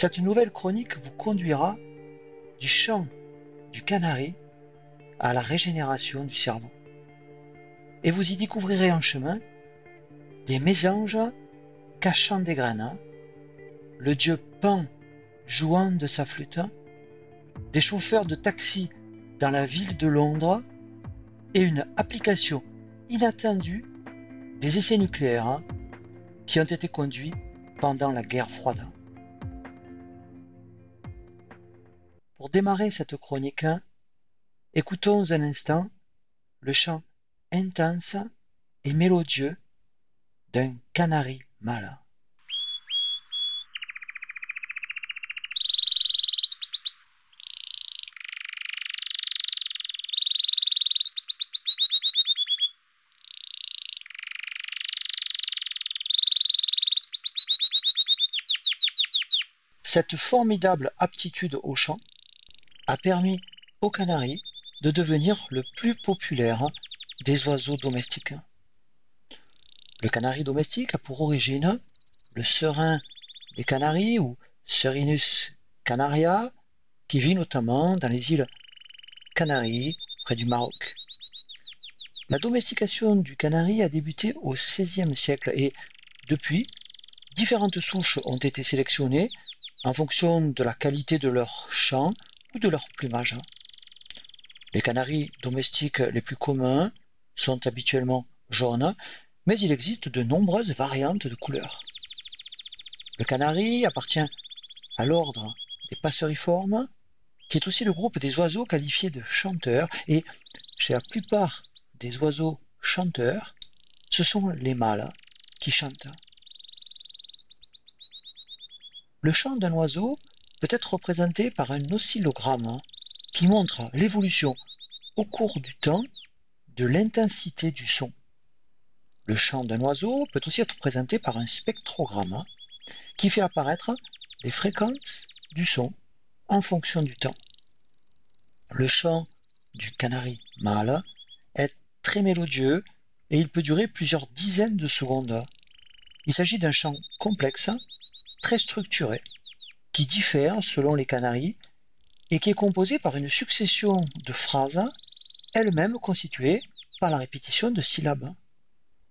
Cette nouvelle chronique vous conduira du chant du canari à la régénération du cerveau. Et vous y découvrirez en chemin des mésanges cachant des graines, le dieu Pan jouant de sa flûte, des chauffeurs de taxi dans la ville de Londres et une application inattendue des essais nucléaires qui ont été conduits pendant la guerre froide. Pour démarrer cette chronique, écoutons un instant le chant intense et mélodieux d'un canari mâle. Cette formidable aptitude au chant a permis au canari de devenir le plus populaire des oiseaux domestiques. Le canari domestique a pour origine le serin des Canaries ou Serinus canaria, qui vit notamment dans les îles Canaries près du Maroc. La domestication du canari a débuté au XVIe siècle et depuis, différentes souches ont été sélectionnées en fonction de la qualité de leur chant ou de leur plumage. Les canaris domestiques les plus communs sont habituellement jaunes, mais il existe de nombreuses variantes de couleurs. Le canari appartient à l'ordre des passeriformes, qui est aussi le groupe des oiseaux qualifiés de chanteurs, et chez la plupart des oiseaux chanteurs, ce sont les mâles qui chantent. Le chant d'un oiseau peut être représenté par un oscillogramme qui montre l'évolution au cours du temps de l'intensité du son. Le chant d'un oiseau peut aussi être présenté par un spectrogramme qui fait apparaître les fréquences du son en fonction du temps. Le chant du canari mâle est très mélodieux et il peut durer plusieurs dizaines de secondes. Il s'agit d'un chant complexe très structuré, qui diffère selon les canaries et qui est composé par une succession de phrases, elles-mêmes constituées par la répétition de syllabes.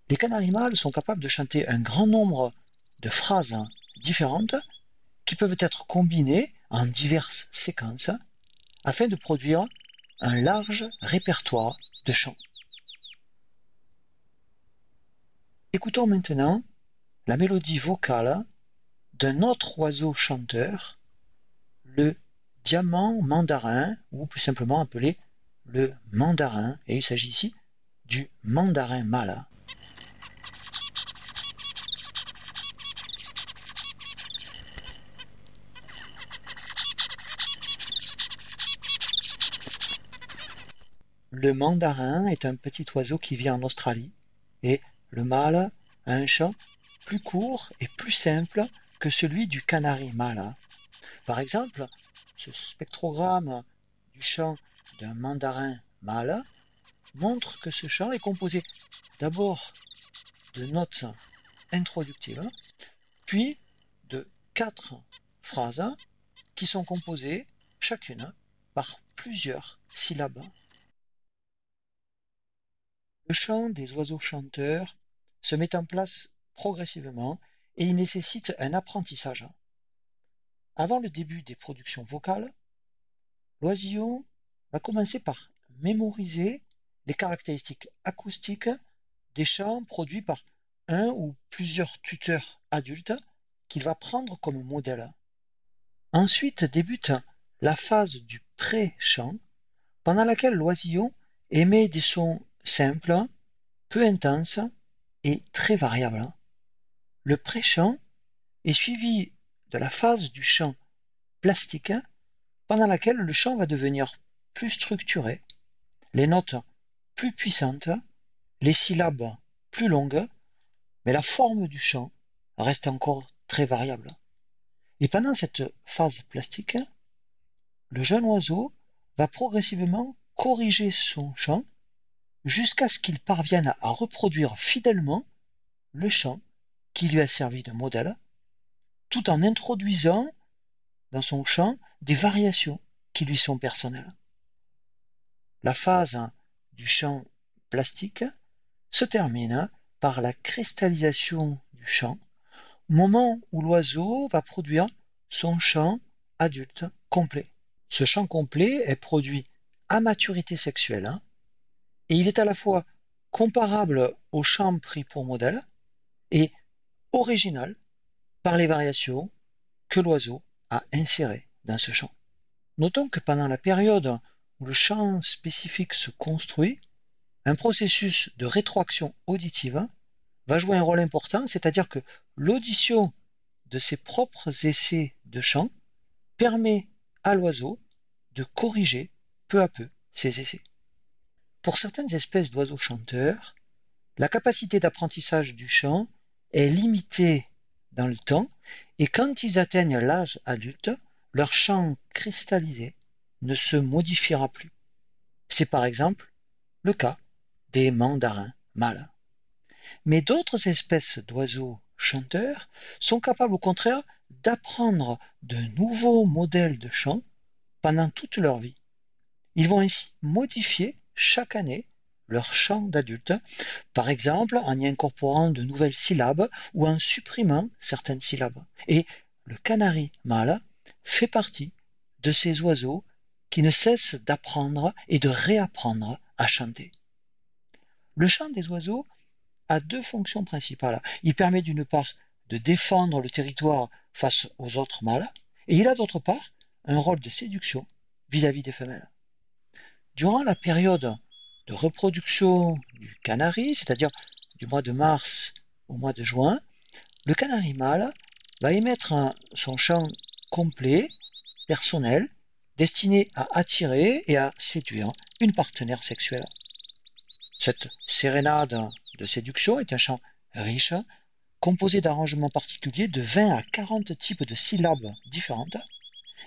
Les canaris mâles sont capables de chanter un grand nombre de phrases différentes qui peuvent être combinées en diverses séquences afin de produire un large répertoire de chants. Écoutons maintenant la mélodie vocale d'un autre oiseau chanteur, le diamant mandarin, ou plus simplement appelé le mandarin, et il s'agit ici du mandarin mâle. Le mandarin est un petit oiseau qui vit en Australie et le mâle a un chant plus court et plus simple que celui du canari mâle. Par exemple, ce spectrogramme du chant d'un mandarin mâle montre que ce chant est composé d'abord de notes introductives, puis de quatre phrases qui sont composées chacune par plusieurs syllabes. Le chant des oiseaux chanteurs se met en place progressivement et il nécessite un apprentissage. Avant le début des productions vocales, l'oisillon va commencer par mémoriser les caractéristiques acoustiques des chants produits par un ou plusieurs tuteurs adultes qu'il va prendre comme modèle. Ensuite débute la phase du pré-chant, pendant laquelle l'oisillon émet des sons simples, peu intenses et très variables. Le pré-chant est suivi de la phase du chant plastique pendant laquelle le chant va devenir plus structuré, les notes plus puissantes, les syllabes plus longues, mais la forme du chant reste encore très variable. Et pendant cette phase plastique, le jeune oiseau va progressivement corriger son chant jusqu'à ce qu'il parvienne à reproduire fidèlement le chant qui lui a servi de modèle, tout en introduisant dans son chant des variations qui lui sont personnelles. La phase du chant plastique se termine par la cristallisation du chant, moment où l'oiseau va produire son chant adulte complet. Ce chant complet est produit à maturité sexuelle hein, et il est à la fois comparable au chant pris pour modèle et original par les variations que l'oiseau a insérées dans ce chant. Notons que pendant la période où le chant spécifique se construit, un processus de rétroaction auditive va jouer un rôle important, c'est-à-dire que l'audition de ses propres essais de chant permet à l'oiseau de corriger peu à peu ses essais. Pour certaines espèces d'oiseaux chanteurs, la capacité d'apprentissage du chant est limitée dans le temps et quand ils atteignent l'âge adulte, leur chant cristallisé ne se modifiera plus. C'est par exemple le cas des mandarins mâles. Mais d'autres espèces d'oiseaux chanteurs sont capables au contraire d'apprendre de nouveaux modèles de chant pendant toute leur vie. Ils vont ainsi modifier chaque année leur chant d'adulte, par exemple en y incorporant de nouvelles syllabes ou en supprimant certaines syllabes. Et le canari mâle fait partie de ces oiseaux qui ne cessent d'apprendre et de réapprendre à chanter. Le chant des oiseaux a deux fonctions principales. Il permet d'une part de défendre le territoire face aux autres mâles, et il a d'autre part un rôle de séduction vis-à-vis des femelles. Durant la période de reproduction du canari, c'est-à-dire du mois de mars au mois de juin, le canari mâle va émettre son chant complet, personnel, destiné à attirer et à séduire une partenaire sexuelle. Cette sérénade de séduction est un chant riche, composé d'arrangements particuliers de 20 à 40 types de syllabes différentes,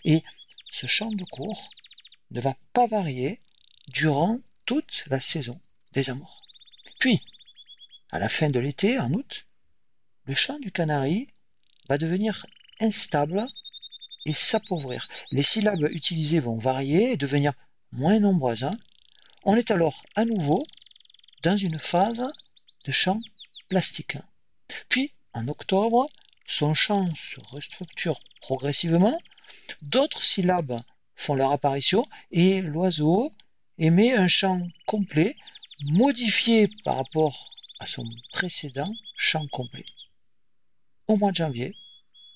et ce chant de cour ne va pas varier durant la saison des amours. Puis, à la fin de l'été, en août, le chant du canari va devenir instable et s'appauvrir. Les syllabes utilisées vont varier et devenir moins nombreuses. Hein. On est alors à nouveau dans une phase de chant plastique. Puis, en octobre, son chant se restructure progressivement, d'autres syllabes font leur apparition et l'oiseau émet un chant complet, modifié par rapport à son précédent chant complet. Au mois de janvier,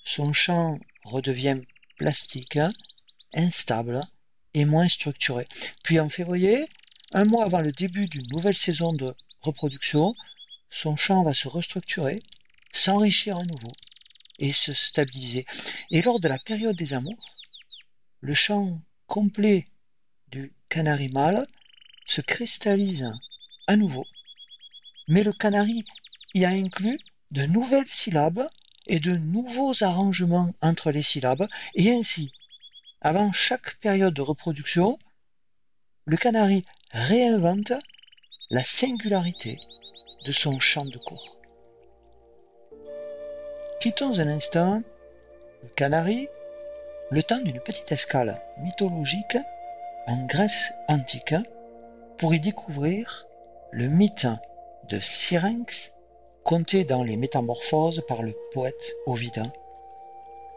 son chant redevient plastique, instable et moins structuré. Puis en février, un mois avant le début d'une nouvelle saison de reproduction, son chant va se restructurer, s'enrichir à nouveau et se stabiliser. Et lors de la période des amours, le chant complet du canari mâle se cristallise à nouveau, mais le canari y a inclus de nouvelles syllabes et de nouveaux arrangements entre les syllabes, et ainsi, avant chaque période de reproduction, le canari réinvente la singularité de son chant de cour. Quittons un instant le canari, le temps d'une petite escale mythologique en Grèce antique pour y découvrir le mythe de Syrinx conté dans les Métamorphoses par le poète Ovide.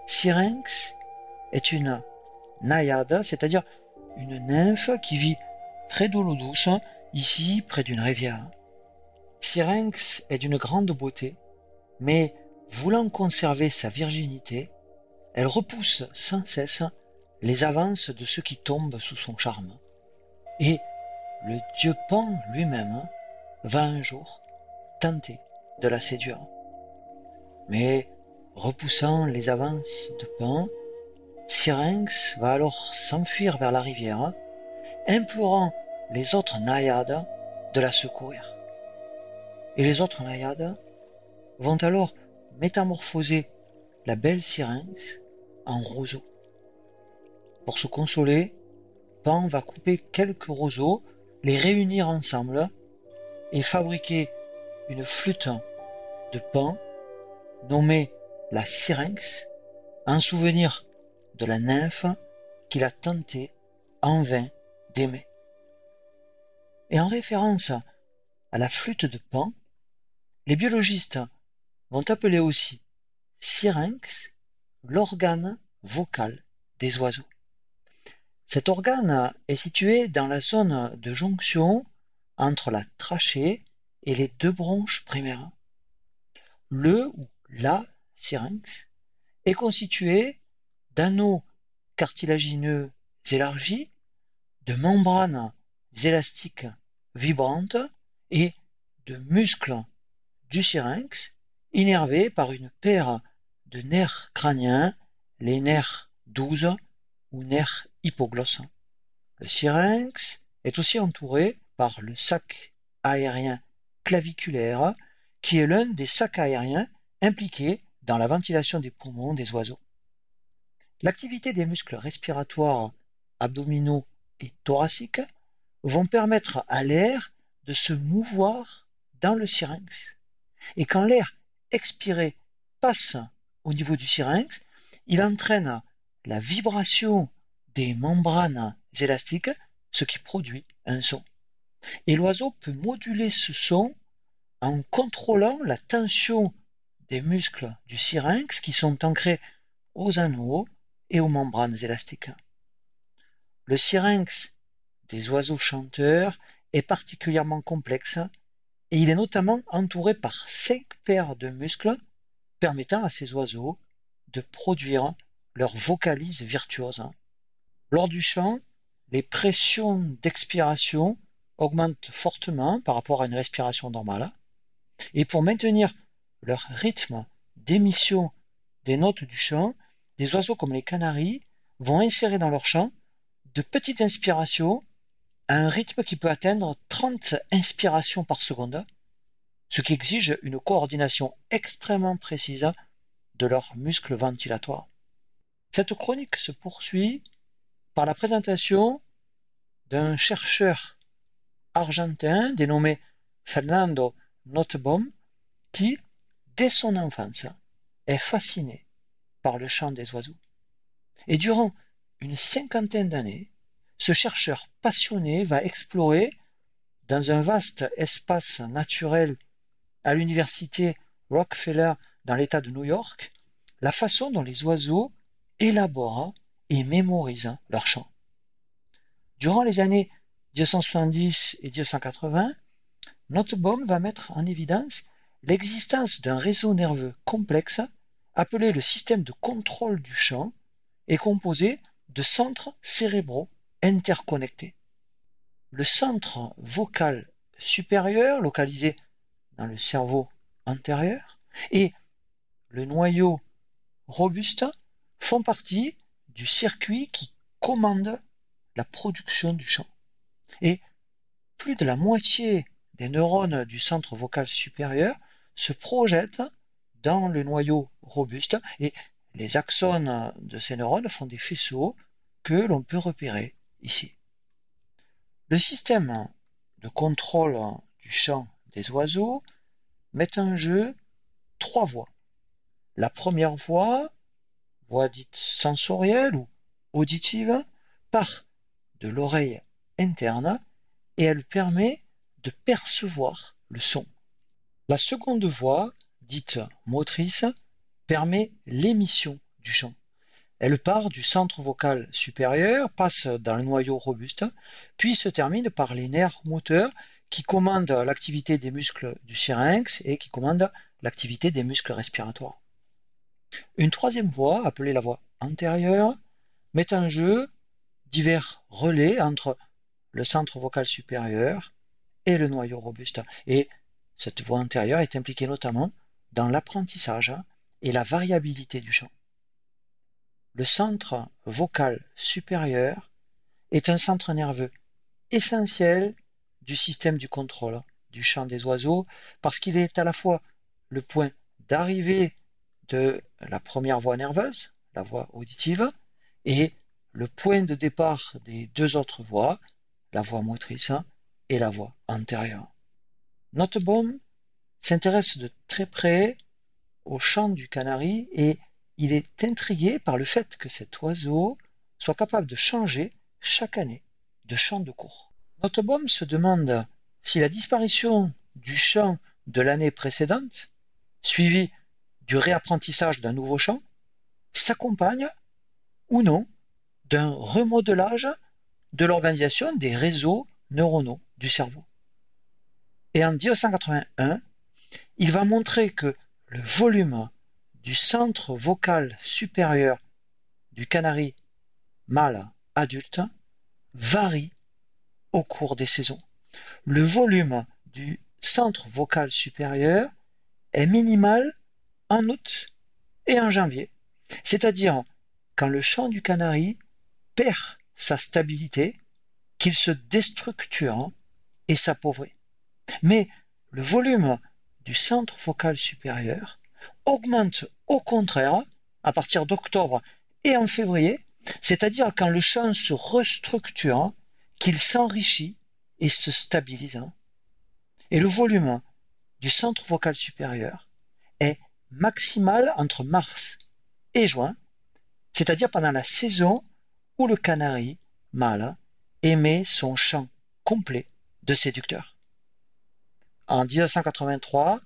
Syrinx est une naïade, c'est-à-dire une nymphe qui vit près de l'eau douce, ici près d'une rivière. Syrinx est d'une grande beauté, mais voulant conserver sa virginité, elle repousse sans cesse les avances de ceux qui tombent sous son charme. Et le dieu Pan lui-même va un jour tenter de la séduire. Mais repoussant les avances de Pan, Syrinx va alors s'enfuir vers la rivière, implorant les autres naïades de la secourir. Et les autres naïades vont alors métamorphoser la belle Syrinx en roseau. Pour se consoler, Pan va couper quelques roseaux, les réunir ensemble et fabriquer une flûte de Pan nommée la syrinx en souvenir de la nymphe qu'il a tenté en vain d'aimer. Et en référence à la flûte de Pan, les biologistes vont appeler aussi syrinx l'organe vocal des oiseaux. Cet organe est situé dans la zone de jonction entre la trachée et les deux bronches primaires. Le ou la syrinx est constitué d'anneaux cartilagineux élargis, de membranes élastiques vibrantes et de muscles du syrinx innervés par une paire de nerfs crâniens, les nerfs 12 ou nerfs hypoglossants. Le syrinx est aussi entouré par le sac aérien claviculaire, qui est l'un des sacs aériens impliqués dans la ventilation des poumons des oiseaux. L'activité des muscles respiratoires abdominaux et thoraciques vont permettre à l'air de se mouvoir dans le syrinx. Et quand l'air expiré passe au niveau du syrinx, il entraîne la vibration des membranes élastiques, ce qui produit un son. Et l'oiseau peut moduler ce son en contrôlant la tension des muscles du syrinx qui sont ancrés aux anneaux et aux membranes élastiques. Le syrinx des oiseaux chanteurs est particulièrement complexe et il est notamment entouré par cinq paires de muscles permettant à ces oiseaux de produire leur vocalise virtuose. Lors du chant, les pressions d'expiration augmentent fortement par rapport à une respiration normale et pour maintenir leur rythme d'émission des notes du chant, des oiseaux comme les canaris vont insérer dans leur chant de petites inspirations à un rythme qui peut atteindre 30 inspirations par seconde, ce qui exige une coordination extrêmement précise de leurs muscles ventilatoires. Cette chronique se poursuit par la présentation d'un chercheur argentin dénommé Fernando Nottebohm qui, dès son enfance, est fasciné par le chant des oiseaux. Et durant une cinquantaine d'années, ce chercheur passionné va explorer dans un vaste espace naturel à l'université Rockefeller dans l'État de New York la façon dont les oiseaux élaborent et mémorisent leur chant. Durant les années 1970 et 1980, Nottebohm va mettre en évidence l'existence d'un réseau nerveux complexe appelé le système de contrôle du chant est composé de centres cérébraux interconnectés. Le centre vocal supérieur, localisé dans le cerveau antérieur, et le noyau robuste font partie du circuit qui commande la production du chant. Et plus de la moitié des neurones du centre vocal supérieur se projettent dans le noyau robuste et les axones de ces neurones font des faisceaux que l'on peut repérer ici. Le système de contrôle du chant des oiseaux met en jeu trois voies. La première voie, voie dite sensorielle ou auditive, part de l'oreille interne et elle permet de percevoir le son. La seconde voie, dite motrice, permet l'émission du chant. Elle part du centre vocal supérieur, passe dans le noyau robuste, puis se termine par les nerfs moteurs qui commandent l'activité des muscles du syrinx et qui commandent l'activité des muscles respiratoires. Une troisième voie, appelée la voie antérieure, met en jeu divers relais entre le centre vocal supérieur et le noyau robuste. Et cette voie antérieure est impliquée notamment dans l'apprentissage et la variabilité du chant. Le centre vocal supérieur est un centre nerveux essentiel du système du contrôle du chant des oiseaux parce qu'il est à la fois le point d'arrivée de la première voie nerveuse, la voie auditive, et le point de départ des deux autres voies, la voie motrice et la voie antérieure. Nottebohm s'intéresse de très près au chant du canari et il est intrigué par le fait que cet oiseau soit capable de changer chaque année de champ de cours. Notebaum se demande si la disparition du champ de l'année précédente, suivie du réapprentissage d'un nouveau champ, s'accompagne ou non d'un remodelage de l'organisation des réseaux neuronaux du cerveau. Et en 1981, il va montrer que le volume du centre vocal supérieur du canari mâle adulte varie au cours des saisons. Le volume du centre vocal supérieur est minimal en août et en janvier, c'est-à-dire quand le chant du canari perd sa stabilité, qu'il se déstructure et s'appauvrit. Mais le volume du centre vocal supérieur augmente au contraire à partir d'octobre et en février, c'est-à-dire quand le chant se restructure, qu'il s'enrichit et se stabilise. Et le volume du centre vocal supérieur est maximal entre mars et juin, c'est-à-dire pendant la saison où le canari mâle émet son chant complet de séducteur. En 1983,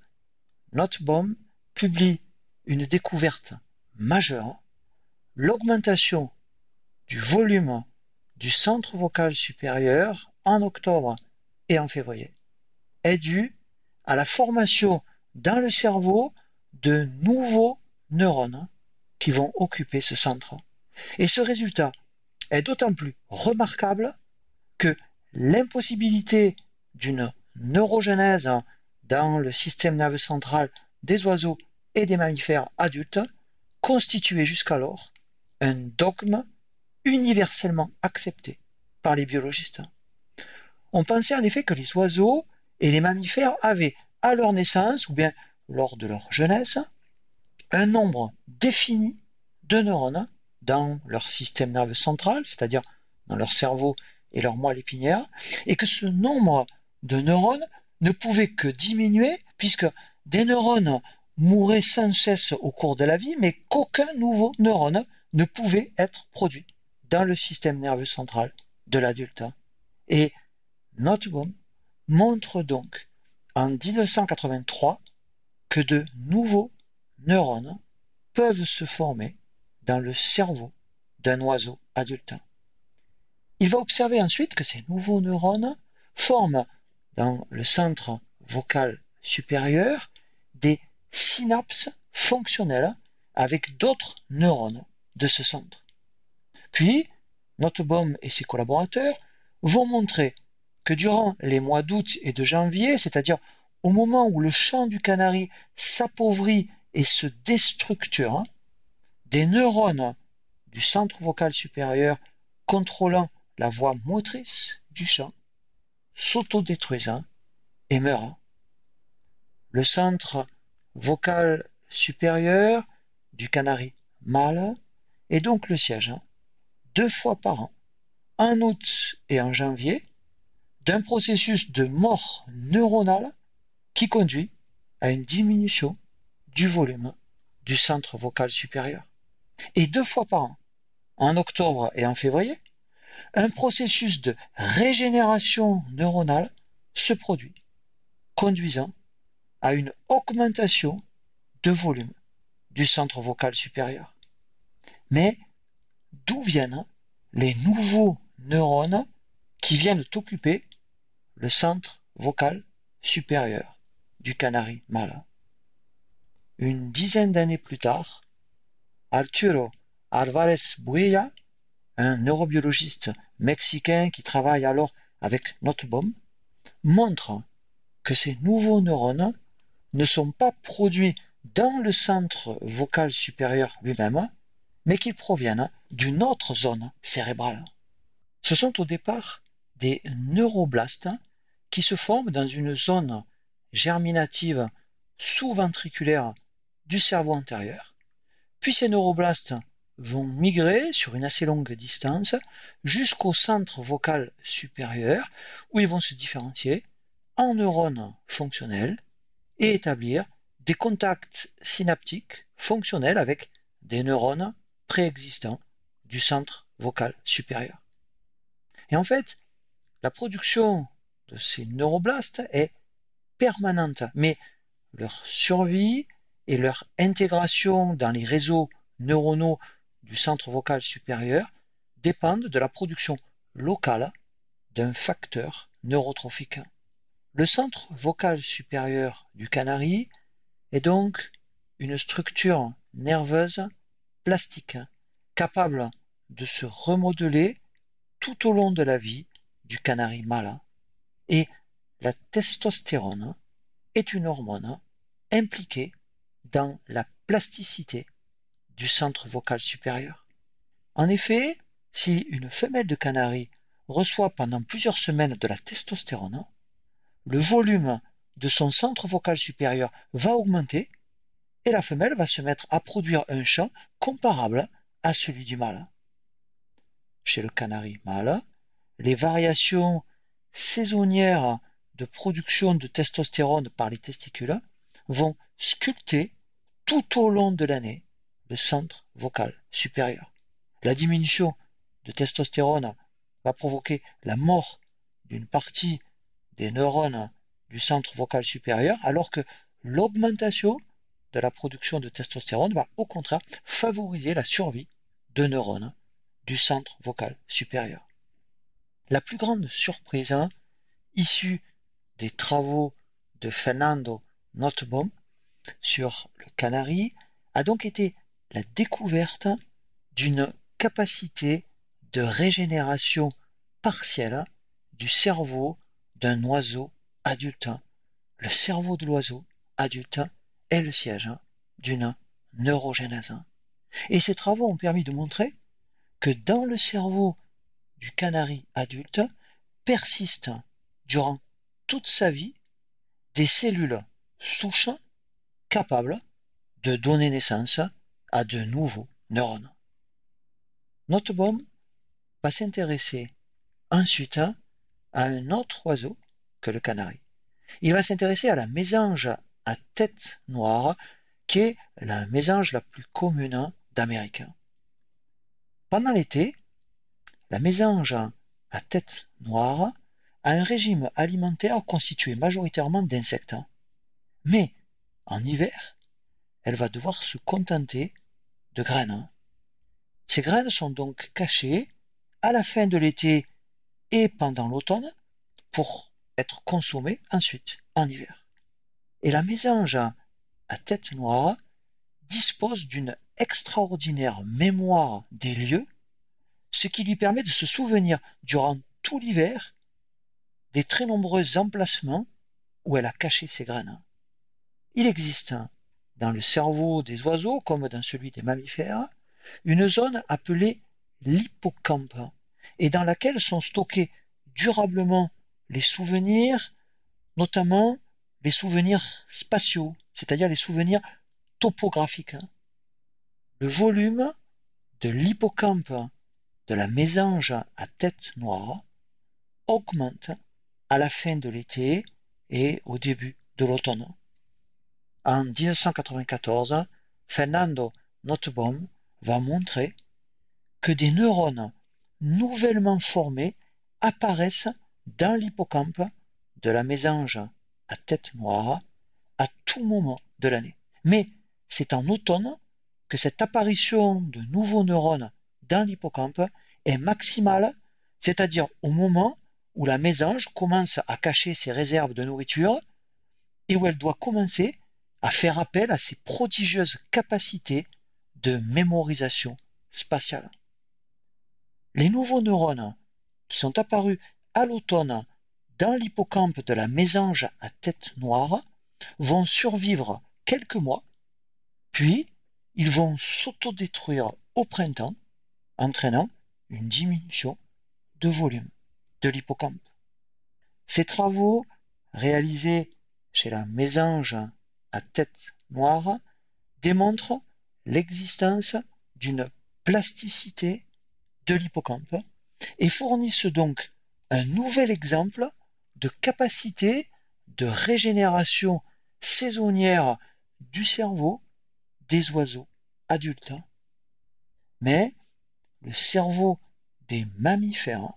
Notbaum publie une découverte majeure, l'augmentation du volume du centre vocal supérieur en octobre et en février est due à la formation dans le cerveau de nouveaux neurones qui vont occuper ce centre. Et ce résultat est d'autant plus remarquable que l'impossibilité d'une neurogénèse dans le système nerveux central des oiseaux et des mammifères adultes constituait jusqu'alors un dogme universellement accepté par les biologistes. On pensait en effet que les oiseaux et les mammifères avaient, à leur naissance ou bien lors de leur jeunesse, un nombre défini de neurones dans leur système nerveux central, c'est-à-dire dans leur cerveau et leur moelle épinière, et que ce nombre de neurones ne pouvait que diminuer puisque des neurones mouraient sans cesse au cours de la vie, mais qu'aucun nouveau neurone ne pouvait être produit dans le système nerveux central de l'adulte. Et Noteboom montre donc en 1983 que de nouveaux neurones peuvent se former dans le cerveau d'un oiseau adulte. Il va observer ensuite que ces nouveaux neurones forment dans le centre vocal supérieur des synapses fonctionnelles avec d'autres neurones de ce centre. Puis, Notebaum et ses collaborateurs vont montrer que durant les mois d'août et de janvier, c'est-à-dire au moment où le champ du canari s'appauvrit et se déstructure, des neurones du centre vocal supérieur contrôlant la voie motrice du chant s'autodétruisant et meurant. Le centre vocal supérieur du canari mâle est donc le siège, hein, deux fois par an, en août et en janvier, d'un processus de mort neuronale qui conduit à une diminution du volume du centre vocal supérieur et deux fois par an, en octobre et en février, un processus de régénération neuronale se produit, conduisant à une augmentation de volume du centre vocal supérieur. Mais d'où viennent les nouveaux neurones qui viennent occuper le centre vocal supérieur? Du canari mâle Une dizaine d'années plus tard, Arturo Alvarez Buella, un neurobiologiste mexicain qui travaille alors avec Notbaum, montre que ces nouveaux neurones ne sont pas produits dans le centre vocal supérieur lui-même, mais qu'ils proviennent d'une autre zone cérébrale. Ce sont au départ des neuroblastes qui se forment dans une zone germinative sous-ventriculaire du cerveau antérieur puis ces neuroblastes vont migrer sur une assez longue distance jusqu'au centre vocal supérieur où ils vont se différencier en neurones fonctionnels et établir des contacts synaptiques fonctionnels avec des neurones préexistants du centre vocal supérieur. Et en fait, la production de ces neuroblastes est permanente, mais leur survie et leur intégration dans les réseaux neuronaux du centre vocal supérieur dépendent de la production locale d'un facteur neurotrophique. Le centre vocal supérieur du canari est donc une structure nerveuse plastique capable de se remodeler tout au long de la vie du canari mâle. Et la testostérone est une hormone impliquée dans la plasticité du centre vocal supérieur. En effet, si une femelle de canari reçoit pendant plusieurs semaines de la testostérone, le volume de son centre vocal supérieur va augmenter et la femelle va se mettre à produire un chant comparable à celui du mâle. Chez le canari mâle, les variations saisonnières de production de testostérone par les testicules vont sculpter tout au long de l'année le centre vocal supérieur. La diminution de testostérone va provoquer la mort d'une partie des neurones du centre vocal supérieur, alors que l'augmentation de la production de testostérone va au contraire favoriser la survie de neurones du centre vocal supérieur. La plus grande surprise, hein, issue des travaux de Fernando Nottebohm sur le canari, a donc été la découverte d'une capacité de régénération partielle du cerveau d'un oiseau adulte. Le cerveau de l'oiseau adulte est le siège d'une neurogénèse. Et ces travaux ont permis de montrer que dans le cerveau du canari adulte persistent durant toute sa vie des cellules souches capables de donner naissance à de nouveaux neurones. Nottebohm va s'intéresser ensuite à un autre oiseau que le canari. Il va s'intéresser à la mésange à tête noire, qui est la mésange la plus commune d'Amérique. Pendant l'été, la mésange à tête noire a un régime alimentaire constitué majoritairement d'insectes. Mais en hiver, elle va devoir se contenter de graines. Ces graines sont donc cachées à la fin de l'été et pendant l'automne pour être consommées ensuite en hiver. Et la mésange à tête noire dispose d'une extraordinaire mémoire des lieux, ce qui lui permet de se souvenir durant tout l'hiver des très nombreux emplacements où elle a caché ses graines. Il existe dans le cerveau des oiseaux, comme dans celui des mammifères, une zone appelée l'hippocampe, et dans laquelle sont stockés durablement les souvenirs, notamment les souvenirs spatiaux, c'est-à-dire les souvenirs topographiques. Le volume de l'hippocampe de la mésange à tête noire augmente à la fin de l'été et au début de l'automne. En 1994, Fernando Nottebohm va montrer que des neurones nouvellement formés apparaissent dans l'hippocampe de la mésange à tête noire à tout moment de l'année. Mais c'est en automne que cette apparition de nouveaux neurones dans l'hippocampe est maximale, c'est-à-dire au moment où la mésange commence à cacher ses réserves de nourriture et où elle doit commencer à faire appel à ses prodigieuses capacités de mémorisation spatiale. Les nouveaux neurones qui sont apparus à l'automne dans l'hippocampe de la mésange à tête noire vont survivre quelques mois, puis ils vont s'autodétruire au printemps, entraînant une diminution de volume de l'hippocampe. Ces travaux, réalisés chez la mésange à tête noire, démontrent l'existence d'une plasticité de l'hippocampe et fournissent donc un nouvel exemple de capacité de régénération saisonnière du cerveau des oiseaux adultes Mais le cerveau des mammifères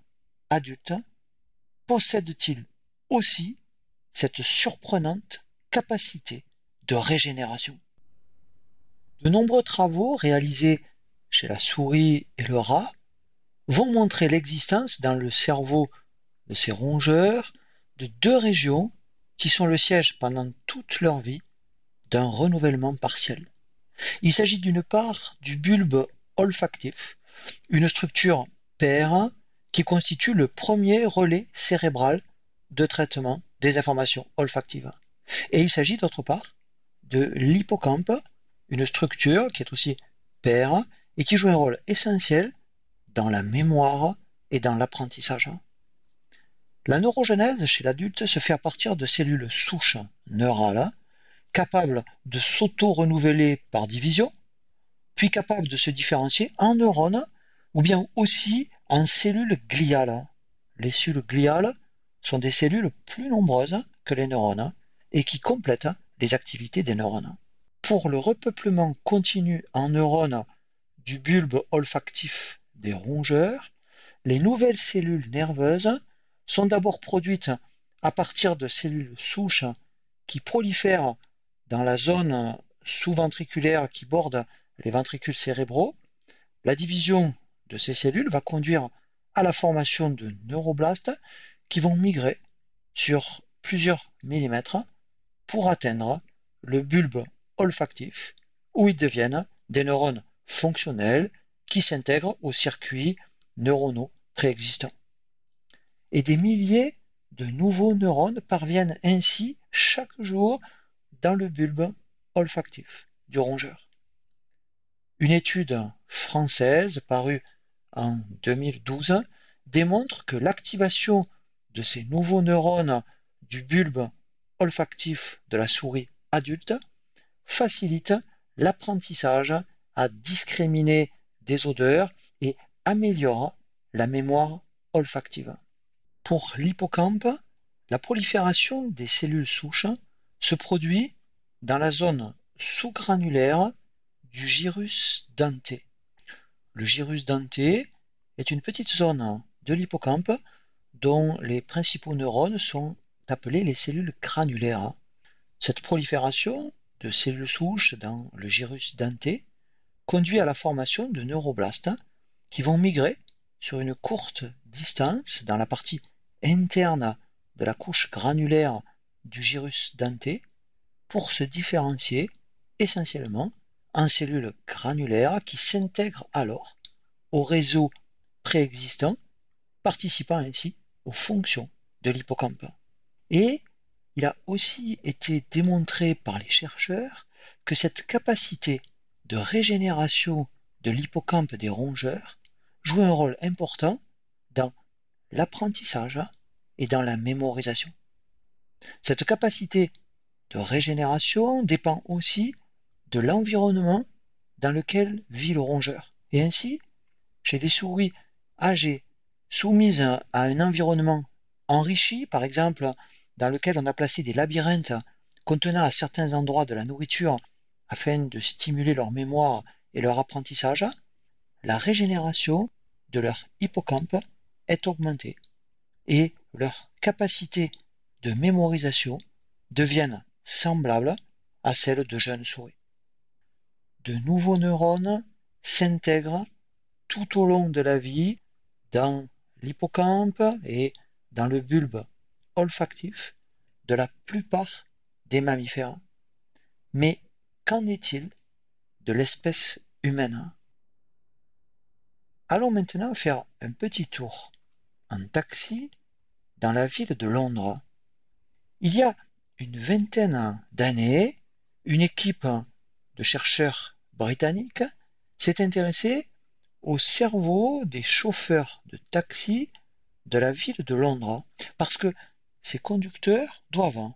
adultes possède-t-il aussi cette surprenante capacité de régénération? De nombreux travaux réalisés chez la souris et le rat vont montrer l'existence dans le cerveau de ces rongeurs de deux régions qui sont le siège pendant toute leur vie d'un renouvellement partiel. Il s'agit d'une part du bulbe olfactif, une structure paire qui constitue le premier relais cérébral de traitement des informations olfactives. Et il s'agit d'autre part de l'hippocampe, une structure qui est aussi paire et qui joue un rôle essentiel dans la mémoire et dans l'apprentissage. La neurogenèse chez l'adulte se fait à partir de cellules souches neurales capables de s'auto-renouveler par division, puis capables de se différencier en neurones ou bien aussi en cellules gliales. Les cellules gliales sont des cellules plus nombreuses que les neurones et qui complètent les activités des neurones. Pour le repeuplement continu en neurones du bulbe olfactif des rongeurs, les nouvelles cellules nerveuses sont d'abord produites à partir de cellules souches qui prolifèrent dans la zone sous-ventriculaire qui borde les ventricules cérébraux. La division de ces cellules va conduire à la formation de neuroblastes qui vont migrer sur plusieurs millimètres pour atteindre le bulbe olfactif où ils deviennent des neurones fonctionnels qui s'intègrent aux circuits neuronaux préexistants et des milliers de nouveaux neurones parviennent ainsi chaque jour dans le bulbe olfactif du rongeur. Une étude française parue en 2012 démontre que l'activation de ces nouveaux neurones du bulbe olfactif de la souris adulte facilite l'apprentissage à discriminer des odeurs et améliore la mémoire olfactive. Pour l'hippocampe, la prolifération des cellules souches se produit dans la zone sous-granulaire du gyrus denté. Le gyrus denté est une petite zone de l'hippocampe dont les principaux neurones sont appelés les cellules granulaires. Cette prolifération de cellules souches dans le gyrus denté conduit à la formation de neuroblastes qui vont migrer sur une courte distance dans la partie interne de la couche granulaire du gyrus denté pour se différencier essentiellement en cellules granulaires qui s'intègrent alors au réseau préexistant, participant ainsi aux fonctions de l'hippocampe. Et il a aussi été démontré par les chercheurs que cette capacité de régénération de l'hippocampe des rongeurs joue un rôle important dans l'apprentissage et dans la mémorisation. Cette capacité de régénération dépend aussi de l'environnement dans lequel vit le rongeur. Et ainsi, chez des souris âgées soumises à un environnement enrichi, par exemple dans lequel on a placé des labyrinthes contenant à certains endroits de la nourriture afin de stimuler leur mémoire et leur apprentissage, la régénération de leur hippocampe est augmentée et leurs capacités de mémorisation deviennent semblables à celles de jeunes souris. De nouveaux neurones s'intègrent tout au long de la vie dans l'hippocampe et dans le bulbe olfactif de la plupart des mammifères. Mais qu'en est-il de l'espèce humaine? Allons maintenant faire un petit tour en taxi dans la ville de Londres. Il y a une vingtaine d'années, une équipe de chercheurs britanniques s'est intéressée au cerveau des chauffeurs de taxi de la ville de Londres, parce que ces conducteurs doivent,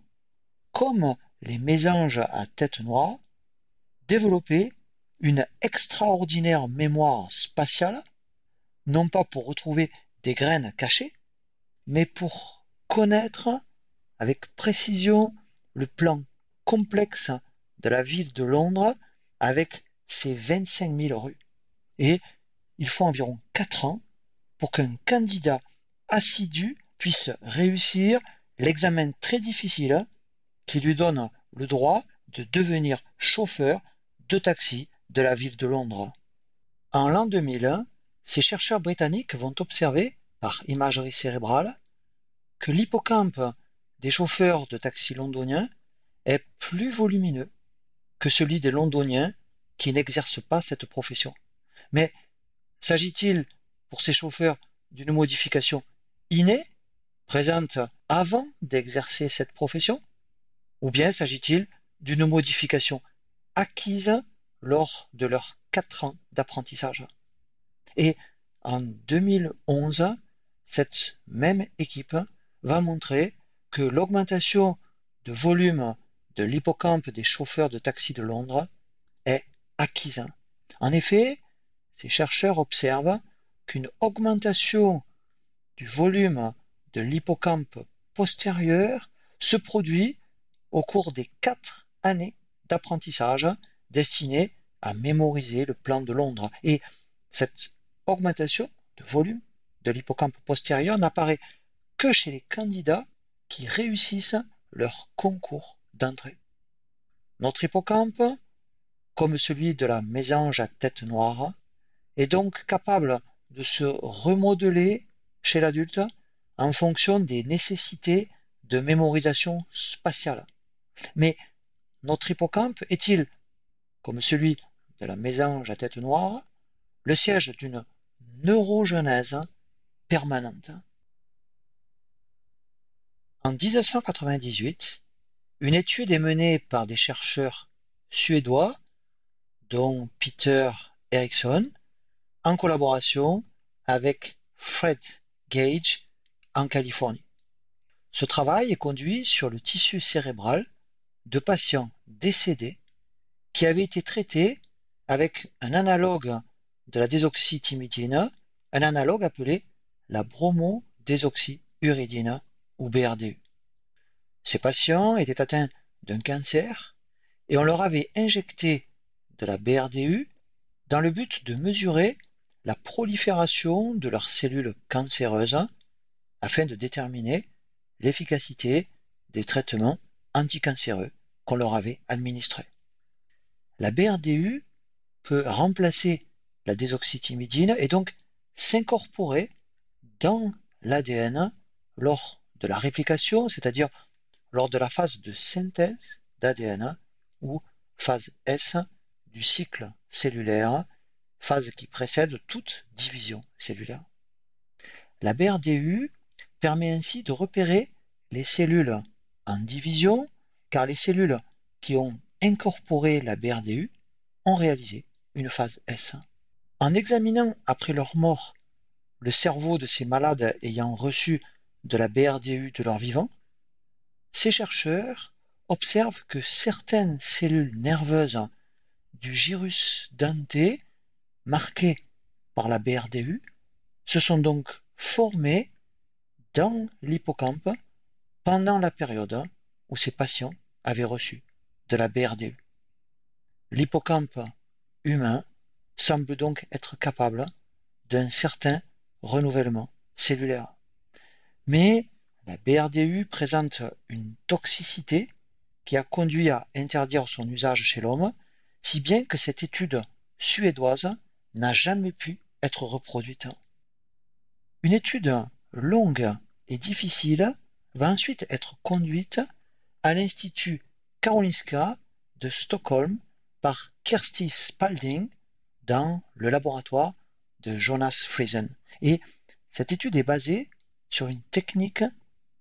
comme les mésanges à tête noire, développer une extraordinaire mémoire spatiale non pas pour retrouver des graines cachées, mais pour connaître avec précision le plan complexe de la ville de Londres avec ses 25 000 rues. Et il faut environ 4 ans pour qu'un candidat assidu puisse réussir l'examen très difficile qui lui donne le droit de devenir chauffeur de taxi de la ville de Londres. En l'an 2001, ces chercheurs britanniques vont observer, par imagerie cérébrale, que l'hippocampe des chauffeurs de taxi londoniens est plus volumineux que celui des londoniens qui n'exercent pas cette profession. Mais s'agit-il pour ces chauffeurs d'une modification innée, présente avant d'exercer cette profession, ou bien s'agit-il d'une modification acquise lors de leurs quatre ans d'apprentissage? Et en 2011, cette même équipe va montrer que l'augmentation de volume de l'hippocampe des chauffeurs de taxi de Londres En effet, ces chercheurs observent qu'une augmentation du volume de l'hippocampe postérieur se produit au cours des quatre années d'apprentissage destinées à mémoriser le plan de Londres. Et cette augmentation de volume de l'hippocampe postérieur n'apparaît que chez les candidats qui réussissent leur concours d'entrée. Notre hippocampe, comme celui de la mésange à tête noire, est donc capable de se remodeler chez l'adulte en fonction des nécessités de mémorisation spatiale. Mais notre hippocampe est-il, comme celui de la mésange à tête noire, le siège d'une neurogenèse permanente? En 1998, une étude est menée par des chercheurs suédois, dont Peter Eriksson, en collaboration avec Fred Gage en Californie. Ce travail est conduit sur le tissu cérébral de patients décédés qui avaient été traités avec un analogue de la désoxythymidine, un analogue appelé la bromodésoxyuridine ou BRDU. Ces patients étaient atteints d'un cancer et on leur avait injecté de la BRDU dans le but de mesurer la prolifération de leurs cellules cancéreuses afin de déterminer l'efficacité des traitements anticancéreux qu'on leur avait administrés. La BRDU peut remplacer la désoxythymidine et donc s'incorporer dans l'ADN lors de la réplication, c'est-à-dire lors de la phase de synthèse d'ADN ou phase S du cycle cellulaire, phase qui précède toute division cellulaire. La BRDU permet ainsi de repérer les cellules en division, car les cellules qui ont incorporé la BRDU ont réalisé une phase S. En examinant après leur mort le cerveau de ces malades ayant reçu de la BRDU de leur vivant, ces chercheurs observent que certaines cellules nerveuses du gyrus denté marquées par la BRDU se sont donc formées dans l'hippocampe pendant la période où ces patients avaient reçu de la BRDU. L'hippocampe humain semble donc être capable d'un certain renouvellement cellulaire. Mais la BRDU présente une toxicité qui a conduit à interdire son usage chez l'homme, si bien que cette étude suédoise n'a jamais pu être reproduite. Une étude longue et difficile va ensuite être conduite à l'Institut Karolinska de Stockholm par Kersti Spalding dans le laboratoire de Jonas Friesen. Et cette étude est basée sur une technique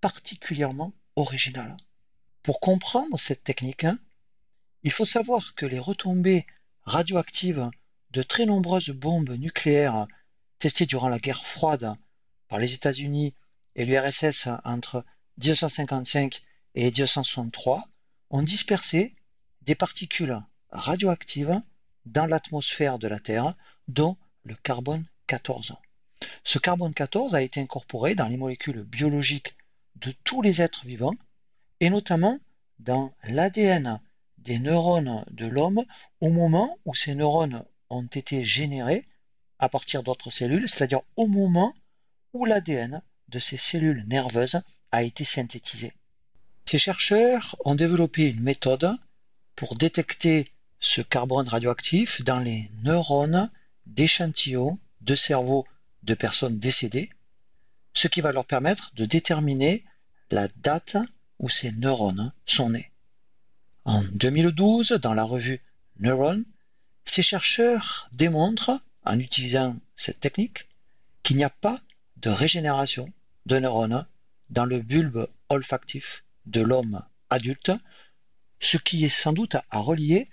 particulièrement originale. Pour comprendre cette technique, il faut savoir que les retombées radioactives de très nombreuses bombes nucléaires testées durant la guerre froide par les États-Unis et l'URSS entre 1955 et 1963 ont dispersé des particules radioactives dans l'atmosphère de la Terre, dont le carbone 14. Ce carbone 14 a été incorporé dans les molécules biologiques de tous les êtres vivants, et notamment dans l'ADN des neurones de l'homme au moment où ces neurones ont été générés à partir d'autres cellules, c'est-à-dire au moment où l'ADN de ces cellules nerveuses a été synthétisé. Ces chercheurs ont développé une méthode pour détecter ce carbone radioactif dans les neurones d'échantillons de cerveau de personnes décédées, ce qui va leur permettre de déterminer la date où ces neurones sont nés. En 2012, dans la revue Neuron, ces chercheurs démontrent, en utilisant cette technique, qu'il n'y a pas de régénération de neurones dans le bulbe olfactif de l'homme adulte, ce qui est sans doute à relier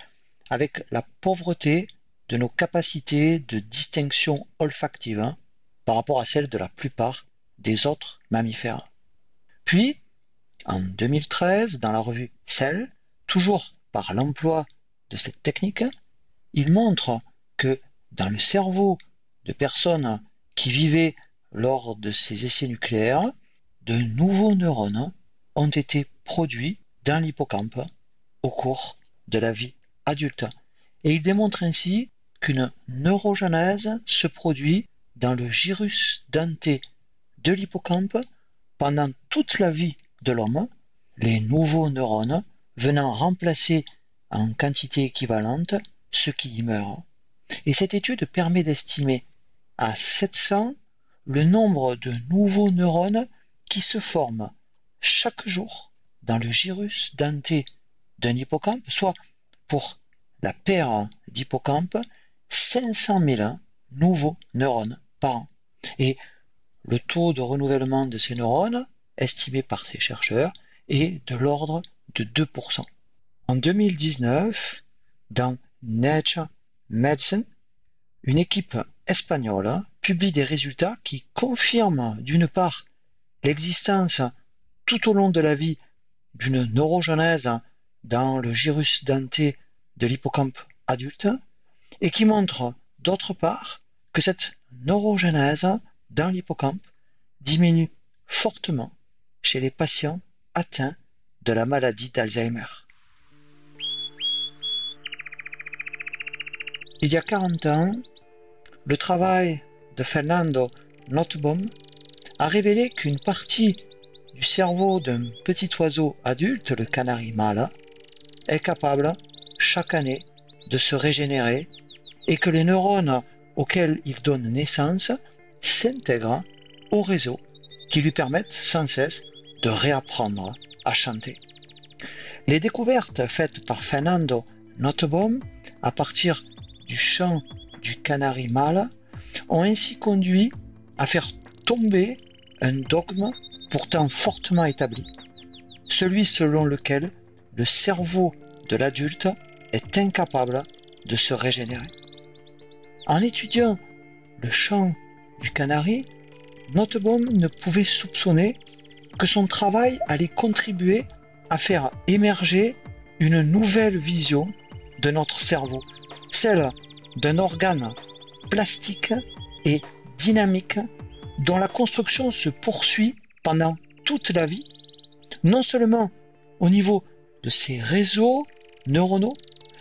avec la pauvreté de nos capacités de distinction olfactive hein, par rapport à celles de la plupart des autres mammifères. Puis, en 2013, dans la revue Cell, toujours par l'emploi de cette technique, il montre que dans le cerveau de personnes qui vivaient lors de ces essais nucléaires, de nouveaux neurones ont été produits dans l'hippocampe au cours de la vie adulte. Et il démontre ainsi qu'une neurogenèse se produit dans le gyrus denté de l'hippocampe pendant toute la vie de l'homme, les nouveaux neurones venant remplacer en quantité équivalente ceux qui y meurent. Et cette étude permet d'estimer à 700 le nombre de nouveaux neurones qui se forment chaque jour dans le gyrus denté d'un hippocampe, soit pour la paire d'hippocampes, 500 000 nouveaux neurones par an. Et le taux de renouvellement de ces neurones, estimé par ces chercheurs, est de l'ordre de 2%. En 2019, dans Nature Medicine, une équipe espagnole publie des résultats qui confirment d'une part l'existence tout au long de la vie d'une neurogenèse dans le gyrus denté de l'hippocampe adulte et qui montre d'autre part que cette neurogenèse dans l'hippocampe diminue fortement chez les patients atteints de la maladie d'Alzheimer. Il y a 40 ans, le travail de Fernando Nottebohm a révélé qu'une partie du cerveau d'un petit oiseau adulte, le canari mâle, est capable chaque année de se régénérer et que les neurones auxquels il donne naissance s'intègrent au réseau qui lui permettent sans cesse de réapprendre à chanter. Les découvertes faites par Fernando Nottebohm à partir du chant du canari mâle ont ainsi conduit à faire tomber un dogme pourtant fortement établi, celui selon lequel le cerveau de l'adulte est incapable de se régénérer. En étudiant le chant du canari, Nottebohm ne pouvait soupçonner que son travail allait contribuer à faire émerger une nouvelle vision de notre cerveau, celle d'un organe plastique et dynamique dont la construction se poursuit pendant toute la vie, non seulement au niveau de ses réseaux neuronaux,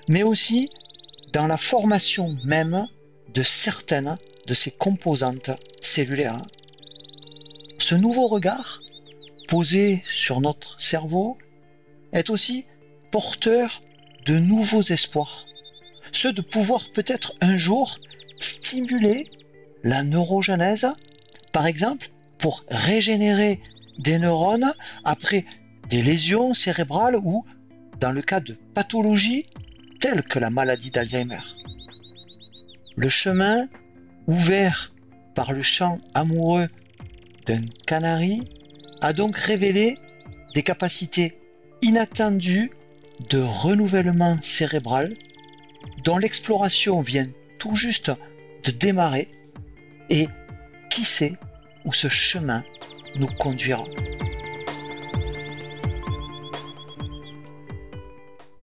mais aussi dans la formation même de certaines de ses composantes cellulaires. Ce nouveau regard posé sur notre cerveau est aussi porteur de nouveaux espoirs, ceux de pouvoir peut-être un jour stimuler la neurogenèse, par exemple pour régénérer des neurones après des lésions cérébrales ou dans le cas de pathologies telles que la maladie d'Alzheimer. Le chemin ouvert par le chant amoureux d'un canari a donc révélé des capacités inattendues de renouvellement cérébral dont l'exploration vient tout juste de démarrer et qui sait où ce chemin nous conduira.